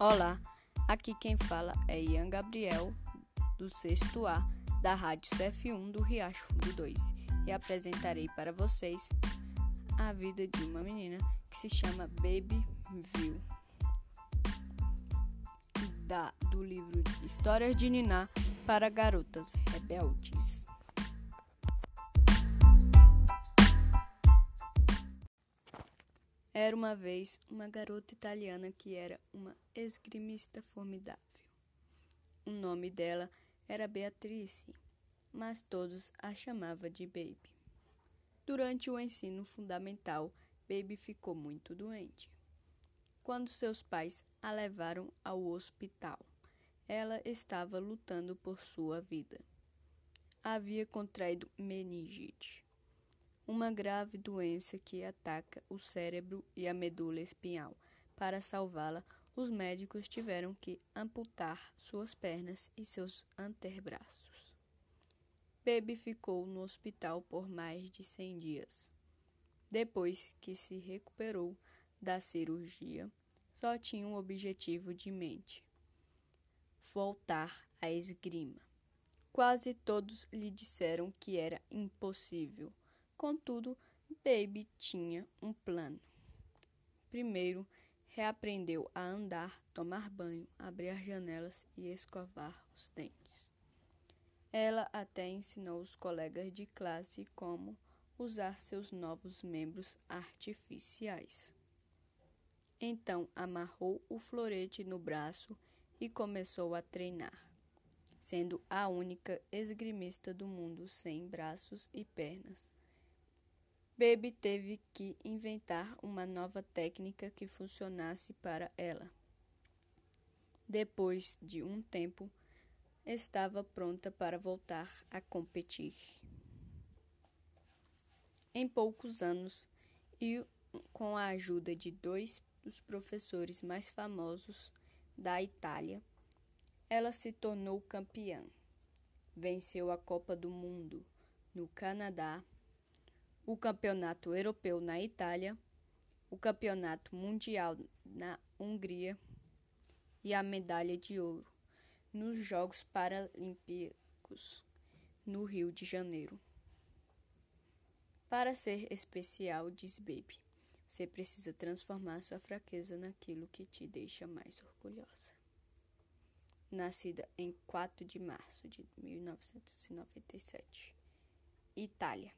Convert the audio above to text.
Olá, aqui quem fala é Ian Gabriel, do sexto A, da Rádio CF1 do Riacho Fundo 2, e apresentarei para vocês a vida de uma menina que se chama Baby View, da, do livro Histórias de Niná para Garotas Rebeldes. Era uma vez uma garota italiana que era uma esgrimista formidável. O nome dela era Beatrice, mas todos a chamavam de Baby. Durante o ensino fundamental, Baby ficou muito doente. Quando seus pais a levaram ao hospital, ela estava lutando por sua vida. Havia contraído meningite uma grave doença que ataca o cérebro e a medula espinhal. Para salvá-la, os médicos tiveram que amputar suas pernas e seus antebraços. Baby ficou no hospital por mais de 100 dias. Depois que se recuperou da cirurgia, só tinha um objetivo de mente: voltar à esgrima. Quase todos lhe disseram que era impossível Contudo, Baby tinha um plano. Primeiro, reaprendeu a andar, tomar banho, abrir as janelas e escovar os dentes. Ela até ensinou os colegas de classe como usar seus novos membros artificiais. Então amarrou o florete no braço e começou a treinar, sendo a única esgrimista do mundo sem braços e pernas Baby teve que inventar uma nova técnica que funcionasse para ela. Depois de um tempo, estava pronta para voltar a competir. Em poucos anos, e com a ajuda de dois dos professores mais famosos da Itália, ela se tornou campeã. Venceu a Copa do Mundo no Canadá o Campeonato Europeu na Itália, o Campeonato Mundial na Hungria e a medalha de ouro nos Jogos Paralímpicos no Rio de Janeiro. Para ser especial, diz Baby, você precisa transformar sua fraqueza naquilo que te deixa mais orgulhosa. Nascida em 4 de março de 1997, Itália.